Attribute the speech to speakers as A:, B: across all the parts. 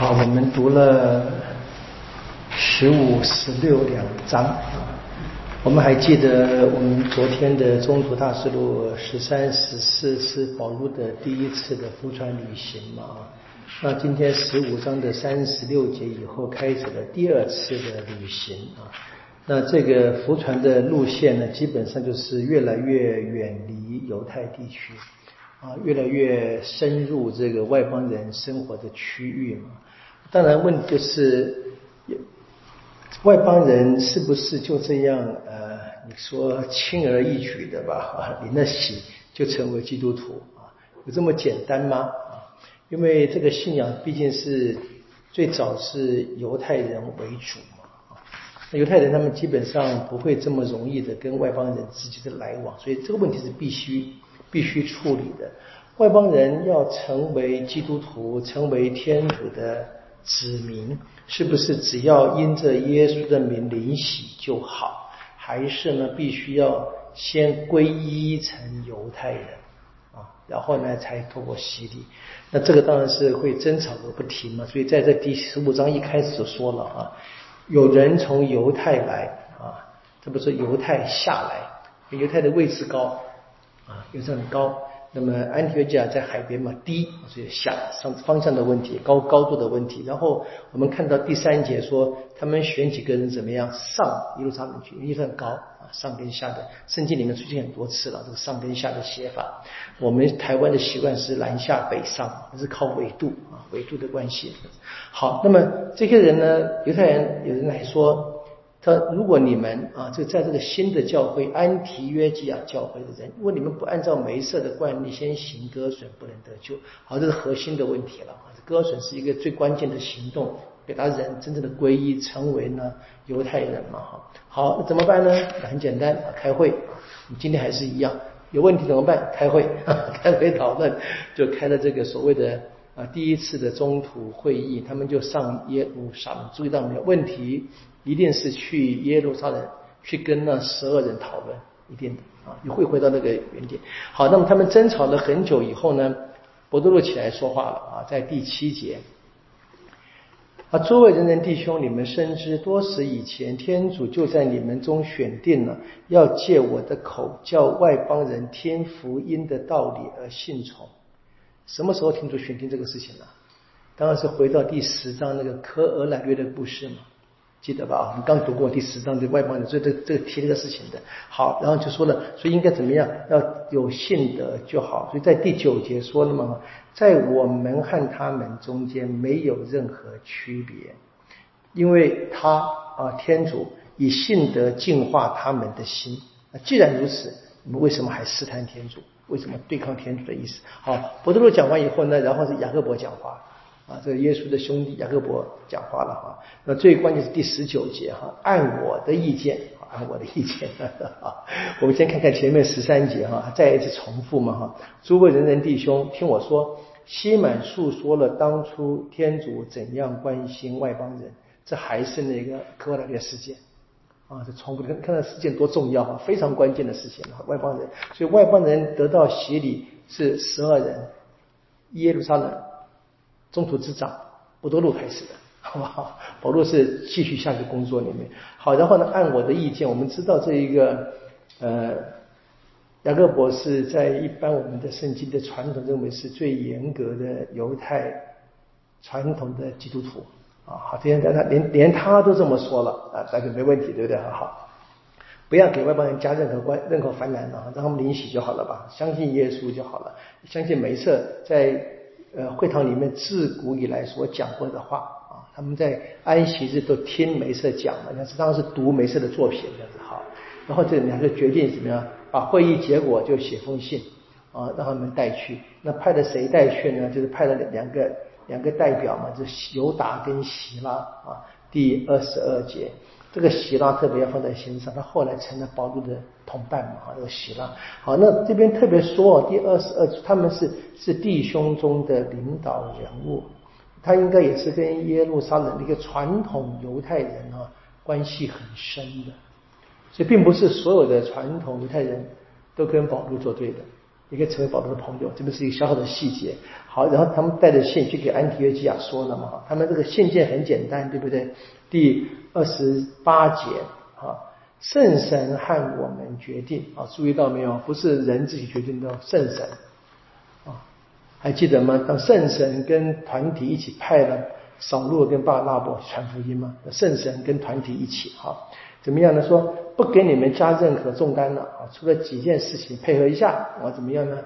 A: 好，我们读了十五、十六两章啊。我们还记得我们昨天的中途大师录十三、十四是保罗的第一次的浮船旅行嘛？啊，那今天十五章的三十六节以后开始了第二次的旅行啊。那这个浮船的路线呢，基本上就是越来越远离犹太地区啊，越来越深入这个外邦人生活的区域嘛。当然，问题就是，外邦人是不是就这样？呃，你说轻而易举的吧？啊，你那洗就成为基督徒啊？有这么简单吗？啊，因为这个信仰毕竟是最早是犹太人为主嘛。啊，犹太人他们基本上不会这么容易的跟外邦人直接的来往，所以这个问题是必须必须处理的。外邦人要成为基督徒，成为天主的。子民是不是只要因着耶稣的名领洗就好？还是呢，必须要先皈依成犹太人啊，然后呢才透过洗礼？那这个当然是会争吵个不停嘛。所以在这第十五章一开始就说了啊，有人从犹太来啊，这不是犹太下来，犹太的位置高啊，又是很高。那么安提约基亚在海边嘛，低，所以下上方向的问题，高高度的问题。然后我们看到第三节说，他们选几个人怎么样上一路上去，因为很高啊，上跟下的圣经里面出现很多次了，这个上跟下的写法。我们台湾的习惯是南下北上，是靠纬度啊，纬度的关系。好，那么这些人呢，犹太人有人来说。他如果你们啊，就在这个新的教会安提约基亚教会的人，如果你们不按照梅瑟的惯例先行割损，不能得救。好，这是核心的问题了！割损是一个最关键的行动，表达人真正的皈依，成为呢犹太人嘛哈。好，那怎么办呢？很简单啊，开会。你今天还是一样，有问题怎么办？开会，开会讨论，就开了这个所谓的啊第一次的中途会议，他们就上耶路撒冷，注意到没有？问题。一定是去耶路撒冷去跟那十二人讨论，一定的啊，你会回到那个原点。好，那么他们争吵了很久以后呢，伯多禄起来说话了啊，在第七节啊，诸位人人弟兄，你们深知多时以前，天主就在你们中选定了，要借我的口叫外邦人听福音的道理而信从。什么时候天主选定这个事情呢？当然是回到第十章那个科俄乃略的故事嘛。记得吧？我们刚读过第十章的外邦人，所以这这提这个事情的。好，然后就说了，所以应该怎么样？要有信德就好。所以在第九节说了嘛，在我们和他们中间没有任何区别，因为他啊，天主以信德净化他们的心。那既然如此，你们为什么还试探天主？为什么对抗天主的意思？好，伯多禄讲完以后呢，然后是雅各伯讲话。啊，这个耶稣的兄弟雅各伯讲话了哈。那最关键是第十九节哈，按我的意见，按我的意见啊。我们先看看前面十三节哈，再一次重复嘛哈。诸位人人弟兄，听我说，西满述说了当初天主怎样关心外邦人，这还是那个科拉列事件啊。这重复看看到事件多重要啊，非常关键的事情外邦人，所以外邦人得到洗礼是十二人，耶路撒冷。中途之长，不多路开始的，好不好？保罗是继续下去工作里面。好，然后呢，按我的意见，我们知道这一个，呃，雅各伯是在一般我们的圣经的传统认为是最严格的犹太传统的基督徒啊。好，这样他连连他都这么说了啊，那就没问题，对不对？很好，不要给外邦人加任何关任何烦难啊，让他们领洗就好了吧，相信耶稣就好了，相信没事在。呃，会堂里面自古以来所讲过的话啊，他们在安息日都听梅瑟讲的，那是当时读梅瑟的作品这样子好。然后这两个决定怎么样？把会议结果就写封信啊，让他们带去。那派的谁带去呢？就是派了两个两个代表嘛，就是犹达跟希拉啊。第二十二节。这个希拉特别要放在心上，他后来成了保罗的同伴嘛，哈，这个希拉。好，那这边特别说，第二十二，他们是是弟兄中的领导人物，他应该也是跟耶路撒冷的一个传统犹太人啊关系很深的，所以并不是所有的传统犹太人都跟保罗作对的也可以成为保罗的朋友。这边是一个小小的细节。好，然后他们带着信去给安提约基亚说了嘛，他们这个信件很简单，对不对？第二十八节，圣神和我们决定啊，注意到没有？不是人自己决定的，圣神啊，还记得吗？当圣神跟团体一起派了扫路跟巴拉伯传福音吗？圣神跟团体一起哈。怎么样呢？说不给你们加任何重担了啊！除了几件事情配合一下啊？怎么样呢？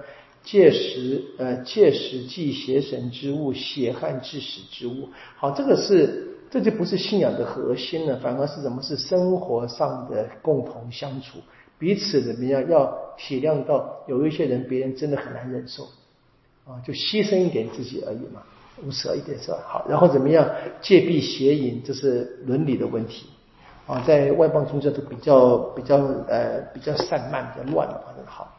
A: 届时呃，届时祭邪神之物，血汗致死之物。好，这个是这就不是信仰的核心了，反而是什么是生活上的共同相处，彼此怎么样要体谅到有一些人别人真的很难忍受啊，就牺牲一点自己而已嘛，无耻一点是吧？好，然后怎么样戒避邪淫，这是伦理的问题。啊，在外邦宗教都比较比较呃比较散漫、比较乱的，反正好，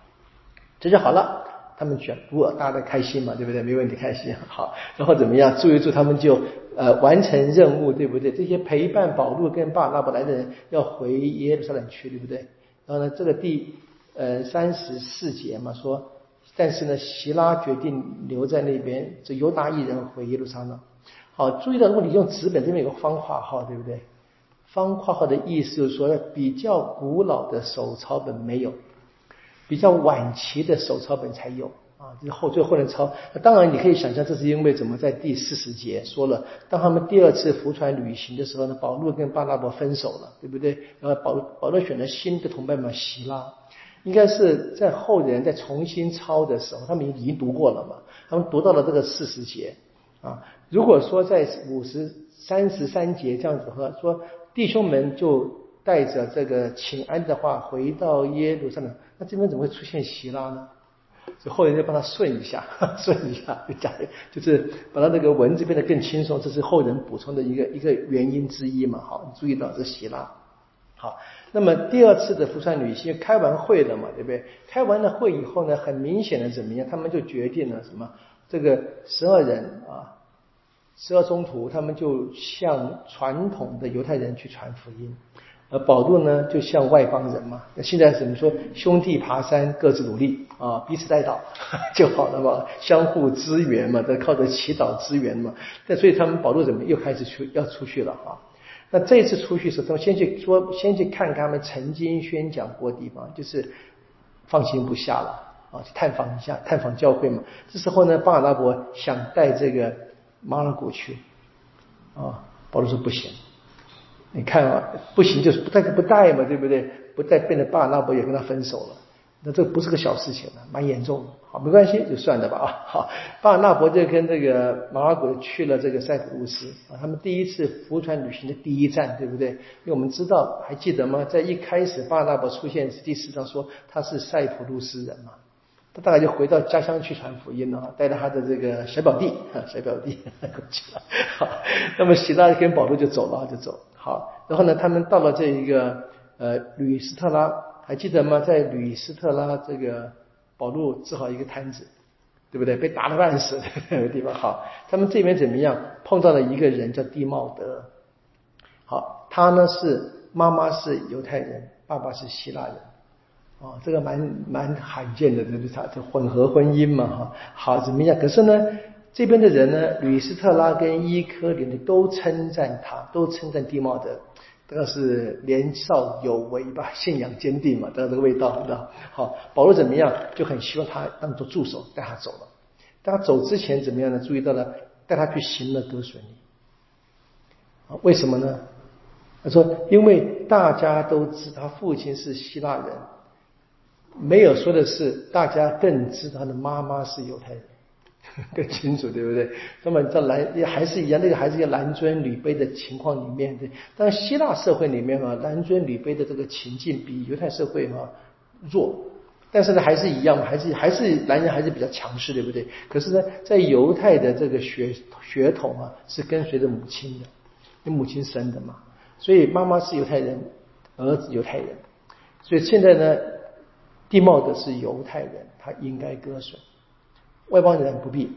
A: 这就好了。他们选不，大家都开心嘛，对不对？没问题，开心 好。然后怎么样？住一住，他们就呃完成任务，对不对？这些陪伴保禄跟巴拿巴来的人要回耶路撒冷去，对不对？然后呢，这个第呃三十四节嘛说，但是呢，希拉决定留在那边，这犹大一人回耶路撒冷。好，注意到如果你用纸本，这边有个方括号，对不对？方括号的意思就是说，比较古老的手抄本没有，比较晚期的手抄本才有啊，就是后最后人抄。当然你可以想象，这是因为怎么在第四十节说了，当他们第二次浮船旅行的时候呢，保罗跟巴拉伯分手了，对不对？然后保保罗选了新的同伴嘛，希拉，应该是在后人在重新抄的时候，他们已经读过了嘛，他们读到了这个四十节啊。如果说在五十三十三节这样子和说。弟兄们就带着这个请安的话回到耶路撒冷，那这边怎么会出现希拉呢？所以后人就帮他顺一下，顺一下，就讲就是把他那个文字变得更轻松，这是后人补充的一个一个原因之一嘛。好，你注意到这希拉。好，那么第二次的福川旅行开完会了嘛，对不对？开完了会以后呢，很明显的怎么样？他们就决定了什么？这个十二人啊。十二宗徒，他们就向传统的犹太人去传福音，而保罗呢，就像外邦人嘛。那现在怎么说？兄弟爬山，各自努力啊，彼此带祷 就好了嘛，相互支援嘛，都靠着祈祷支援嘛。那所以他们保罗怎么又开始出要出去了啊？那这一次出去是，他们先去说，先去看看他们曾经宣讲过的地方，就是放心不下了啊，去探访一下，探访教会嘛。这时候呢，巴尔拉伯想带这个。马尔古去啊，保罗说不行，你看啊，不行就是不带不带嘛，对不对？不带变得巴尔纳伯也跟他分手了，那这不是个小事情了，蛮严重的。好，没关系，就算了吧啊。好，巴尔纳伯就跟这个马尔古去了这个塞浦路斯啊，他们第一次浮船旅行的第一站，对不对？因为我们知道，还记得吗？在一开始巴尔纳伯出现第四章说他是塞浦路斯人嘛。他大概就回到家乡去传福音了，带着他的这个小表弟，小表弟 过去了。好，那么希拉跟保罗就走了，就走。好，然后呢，他们到了这一个呃吕斯特拉，还记得吗？在吕斯特拉这个保罗治好一个摊子，对不对？被打了半死 那个地方。好，他们这边怎么样？碰到了一个人叫蒂茂德。好，他呢是妈妈是犹太人，爸爸是希腊人。哦，这个蛮蛮罕见的，这是他这混合婚姻嘛，哈，好怎么样？可是呢，这边的人呢，吕斯特拉跟伊科林的都称赞他，都称赞蒂茂德，这个是年少有为吧，信仰坚定嘛，得这个味道，知道？好，保罗怎么样？就很希望他当做助手带他走了。但他走之前怎么样呢？注意到了，带他去行了割损礼。啊，为什么呢？他说，因为大家都知他父亲是希腊人。没有说的是，大家更知道他的妈妈是犹太人，更清楚，对不对？那么在男也还是一样，那个还是一个男尊女卑的情况里面的。但希腊社会里面啊，男尊女卑的这个情境比犹太社会哈弱，但是呢还是一样，还是还是男人还是比较强势，对不对？可是呢，在犹太的这个血血统啊，是跟随着母亲的，你母亲生的嘛，所以妈妈是犹太人，儿子犹太人，所以现在呢。地茂的是犹太人，他应该割损；外邦人不必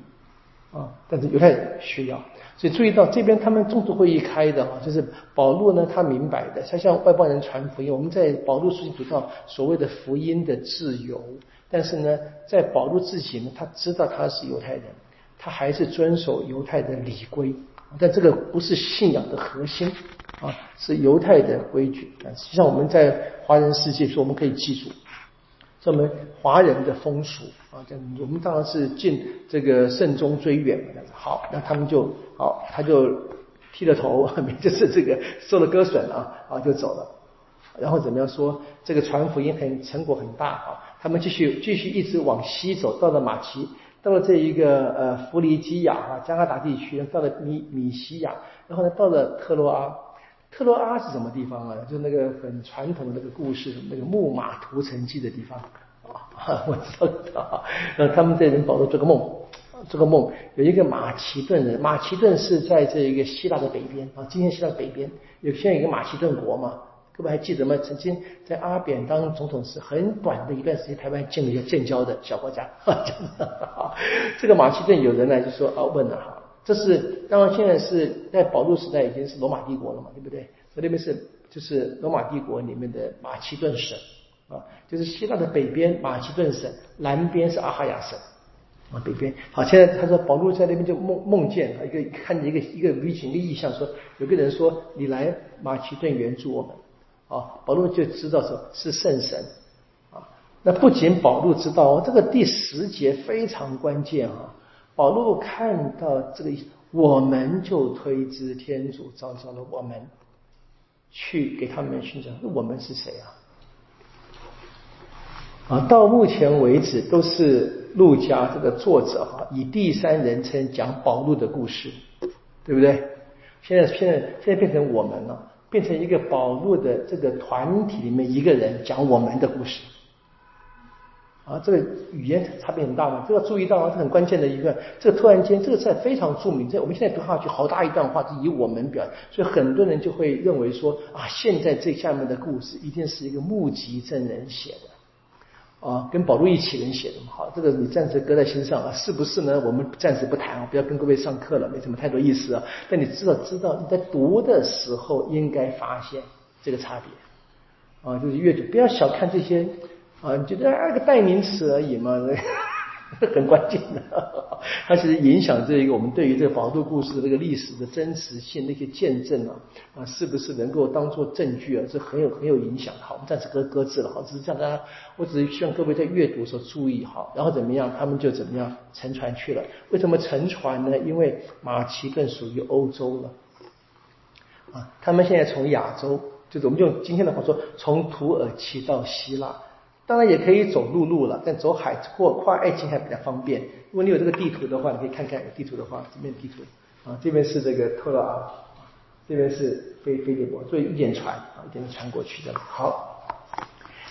A: 啊，但是犹太人需要。所以注意到这边他们中途会议开的啊，就是保罗呢，他明白的，他向外邦人传福音。我们在保罗书信读到所谓的福音的自由，但是呢，在保罗自己呢，他知道他是犹太人，他还是遵守犹太的礼规，但这个不是信仰的核心啊，是犹太的规矩啊。实际上我们在华人世界说，我们可以记住，这我们华人的风俗啊，这我们当然是敬这个慎终追远嘛。好，那他们就好，他就剃了头，就是这个受了割损啊，啊就走了。然后怎么样说？这个传福音很成果很大啊！他们继续继续一直往西走，到了马其，到了这一个呃弗里基亚啊加拿大地区，到了米米西亚，然后呢到了特洛阿。特洛阿是什么地方啊？就那个很传统的那个故事，那个木马屠城记的地方啊！我知道。呃，他们这人保罗做个梦，做个梦有一个马其顿人，马其顿是在这一个希腊的北边啊，今天希腊北边有现在有一个马其顿国嘛。各位还记得吗？曾经在阿扁当总统时，很短的一段时间，台湾建了一个建交的小国家。这个马其顿有人呢就说啊，问了哈，这是当然现在是在保禄时代已经是罗马帝国了嘛，对不对？那边是就是罗马帝国里面的马其顿省啊，就是希腊的北边马其顿省，南边是阿哈亚省啊，北边。好，现在他说保禄在那边就梦梦见一个看着一个一个 V 型的意象，说有个人说你来马其顿援助我们。啊，保禄就知道说是圣神啊。那不仅保禄知道，这个第十节非常关键啊。保禄看到这个，我们就推知天主召召了我们去给他们寻找。那我们是谁啊？啊，到目前为止都是陆家这个作者哈，以第三人称讲保禄的故事，对不对？现在现在现在变成我们了。变成一个保路的这个团体里面一个人讲我们的故事，啊，这个语言差别很大嘛，这个注意到啊，这很关键的一个，这个突然间这个在非常著名，这我们现在读下去好大一段话是以我们表，所以很多人就会认为说啊，现在这下面的故事一定是一个目击证人写的。啊，跟保罗一起人写的嘛，好，这个你暂时搁在心上啊，是不是呢？我们暂时不谈啊，不要跟各位上课了，没什么太多意思啊。但你知道，知道你在读的时候应该发现这个差别啊，就是阅读，不要小看这些啊，你觉得啊个代名词而已嘛。很关键的，它其实影响这一个我们对于这个宝度故事的这个历史的真实性那些见证啊啊，是不是能够当做证据啊？这很有很有影响。好，我们暂时搁搁置了。好，只是叫大家，我只是希望各位在阅读的时候注意好，然后怎么样，他们就怎么样沉船去了。为什么沉船呢？因为马其顿属于欧洲了啊，他们现在从亚洲，就是我们用今天的话说，从土耳其到希腊。当然也可以走陆路了，但走海或跨爱琴海比较方便。如果你有这个地图的话，你可以看看有地图的话，这边地图啊，这边是这个特拉，这边是菲菲利伯，所以一点船啊，一点船过去的。好，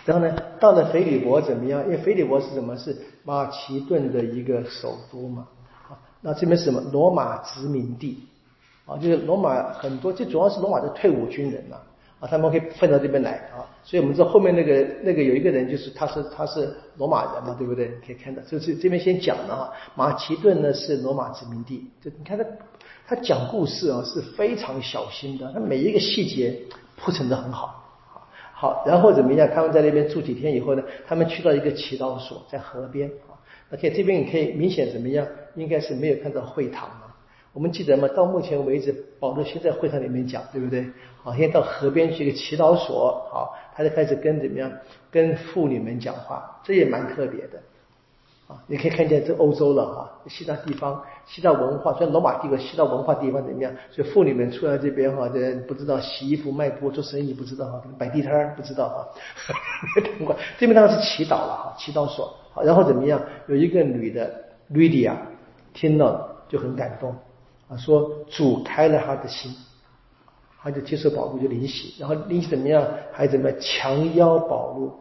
A: 然后呢，到了菲利伯怎么样？因为菲利伯是什么？是马其顿的一个首都嘛。啊，那这边是什么？罗马殖民地啊，就是罗马很多，这主要是罗马的退伍军人呐。啊，他们可以分到这边来啊，所以我们知道后面那个那个有一个人，就是他是他是罗马人嘛，对不对？可以看到，就是这边先讲的哈，马其顿呢是罗马殖民地，就你看他他讲故事啊是非常小心的，他每一个细节铺陈的很好，好，然后怎么样？他们在那边住几天以后呢，他们去到一个祈祷所在河边啊，而且这边你可以明显怎么样？应该是没有看到会堂。我们记得吗？到目前为止，保罗先在会堂里面讲，对不对？好，现在到河边去一个祈祷所，好，他就开始跟怎么样？跟妇女们讲话，这也蛮特别的。啊，你可以看见这欧洲了哈，希腊地方，希腊文化，虽然罗马帝国，希腊文化地方怎么样？所以妇女们出来这边哈，这不知道洗衣服、卖布、做生意，不知道哈，摆地摊儿不知道哈。这边当然是祈祷了哈，祈祷所。好，然后怎么样？有一个女的 Lydia 听了就很感动。啊，说主开了他的心，他就接受保禄就灵洗，然后灵洗怎么样？还怎么强邀保禄，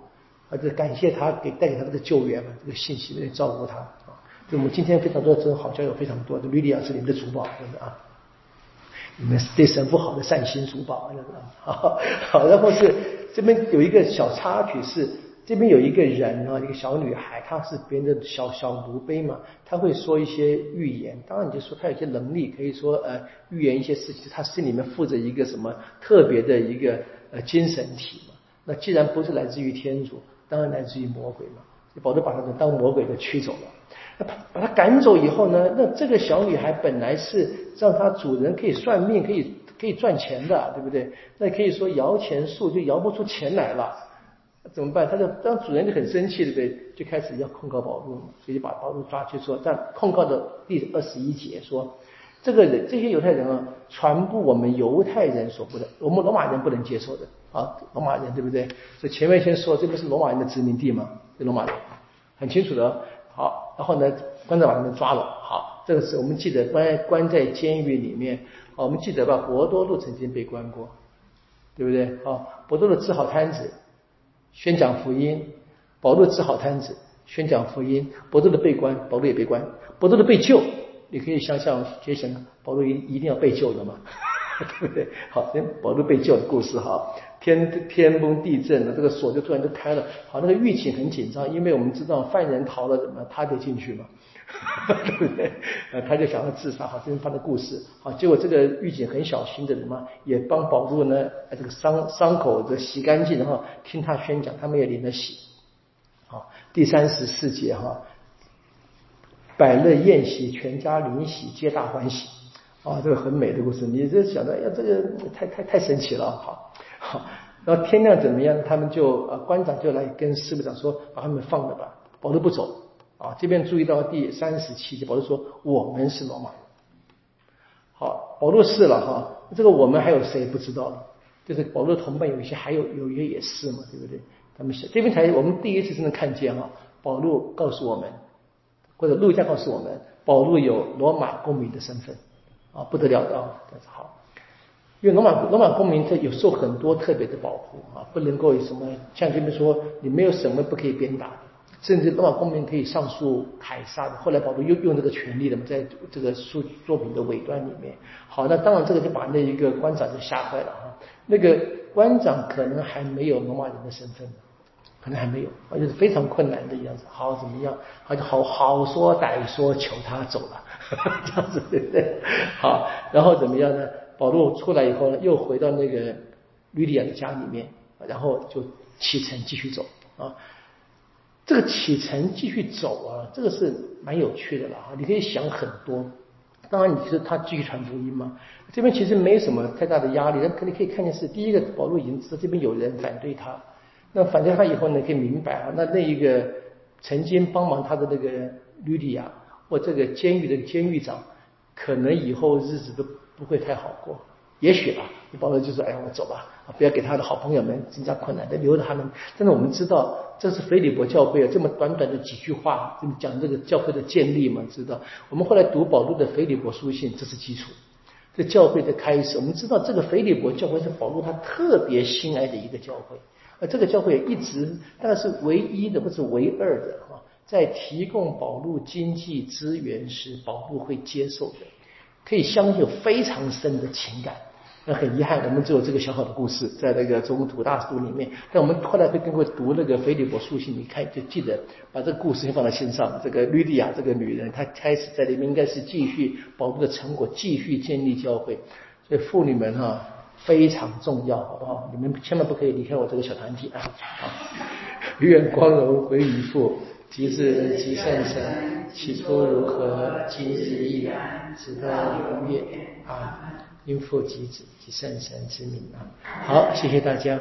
A: 啊，就感谢他给带给他这个救援嘛，这个信息来照顾他啊。就我们今天非常多真好交友非常多，这吕利亚是你们的主保，真的啊，你们是对神不好的善心主保，真的啊。好，然后是这边有一个小插曲是。这边有一个人啊，一个小女孩，她是别人的小小奴婢嘛，她会说一些预言。当然，你就说她有些能力，可以说呃预言一些事情。她心里面附着一个什么特别的一个呃精神体嘛。那既然不是来自于天主，当然来自于魔鬼嘛。保罗把他的当魔鬼的驱走了。那把他赶走以后呢？那这个小女孩本来是让她主人可以算命，可以可以赚钱的，对不对？那可以说摇钱树就摇不出钱来了，怎么办？他就当主人就很生气，对不对？就开始要控告保罗，所以就把保罗抓去说，在控告的第二十一节说，这个人这些犹太人啊，传播我们犹太人所不能，我们罗马人不能接受的啊，罗马人对不对？所以前面先说，这不是罗马人的殖民地吗？罗马人很清楚的。好，然后呢，关着把他们抓了。好，这个是我们记得关关在监狱里面。我们记得吧？博多禄曾经被关过，对不对？好，博多禄治好摊子，宣讲福音；保罗治好摊子，宣讲福音。博多的被关，保罗也被关。博多的被救，你可以想想，觉想保罗一一定要被救的嘛？对不对？好，保罗被救的故事哈。天天崩地震了，这个锁就突然就开了。好，那个狱警很紧张，因为我们知道犯人逃了，怎么他得进去嘛，对不对？呃，他就想要自杀。好，这是他的故事。好，结果这个狱警很小心的什么，也帮保罗呢，这个伤伤口的洗干净，然后听他宣讲，他们也领了洗。好，第三十四节哈，百乐宴席，全家临喜，皆大欢喜。啊，这个很美的故事，你这想的，呀，这个太太太神奇了。好。好，然后天亮怎么样？他们就呃，官长就来跟司部长说，把他们放了吧。保罗不走啊。这边注意到第三十七节，保罗说我们是罗马。好，保罗是了哈。这个我们还有谁不知道了？就是保罗同伴有一些，还有有一些也是嘛，对不对？他们是这边才我们第一次真的看见哈。保罗告诉我们，或者路加告诉我们，保罗有罗马公民的身份啊，不得了的啊，但是好。因为罗马罗马公民他有受很多特别的保护啊，不能够有什么像这边说你没有什么不可以鞭打，甚至罗马公民可以上诉凯撒的。后来保罗又用这个权利了嘛，在这个书作品的尾端里面。好，那当然这个就把那一个官长就吓坏了哈。那个官长可能还没有罗马人的身份，可能还没有，而且是非常困难的样子。好，怎么样？他就好好说歹说求他走了，这样子对不对？好，然后怎么样呢？保罗出来以后呢，又回到那个吕底亚的家里面，然后就启程继续走啊。这个启程继续走啊，这个是蛮有趣的了啊。你可以想很多。当然，你是他继续传福音嘛。这边其实没什么太大的压力。那可你可以看见是第一个，保罗已经知道这边有人反对他。那反对他以后呢，可以明白啊。那那一个曾经帮忙他的那个吕底亚或这个监狱的监狱长，可能以后日子都。不会太好过，也许吧。你保罗就说：“哎呀，我走吧，不要给他的好朋友们增加困难，留着他们。”但是我们知道，这是腓利伯教会啊，这么短短的几句话，这么讲这个教会的建立嘛，知道？我们后来读保罗的腓利伯书信，这是基础，这教会的开始。我们知道，这个腓利伯教会是保罗他特别心爱的一个教会，而这个教会一直大概是唯一的，不是唯二的啊，在提供保罗经济资源时，保罗会接受的。可以相信有非常深的情感，那很遗憾，我们只有这个小小的故事在那个中土大书里面。但我们后来会跟会读那个腓立伯书信，你看就记得把这个故事先放在心上。这个吕底亚这个女人，她开始在里面应该是继续保护的成果，继续建立教会。所以妇女们哈非常重要，好不好？你们千万不可以离开我这个小团体啊！好，愿光荣归于父。即是即圣神，起初如何，今日亦然，直到永远啊！因父及子及圣神之名啊！好，谢谢大家。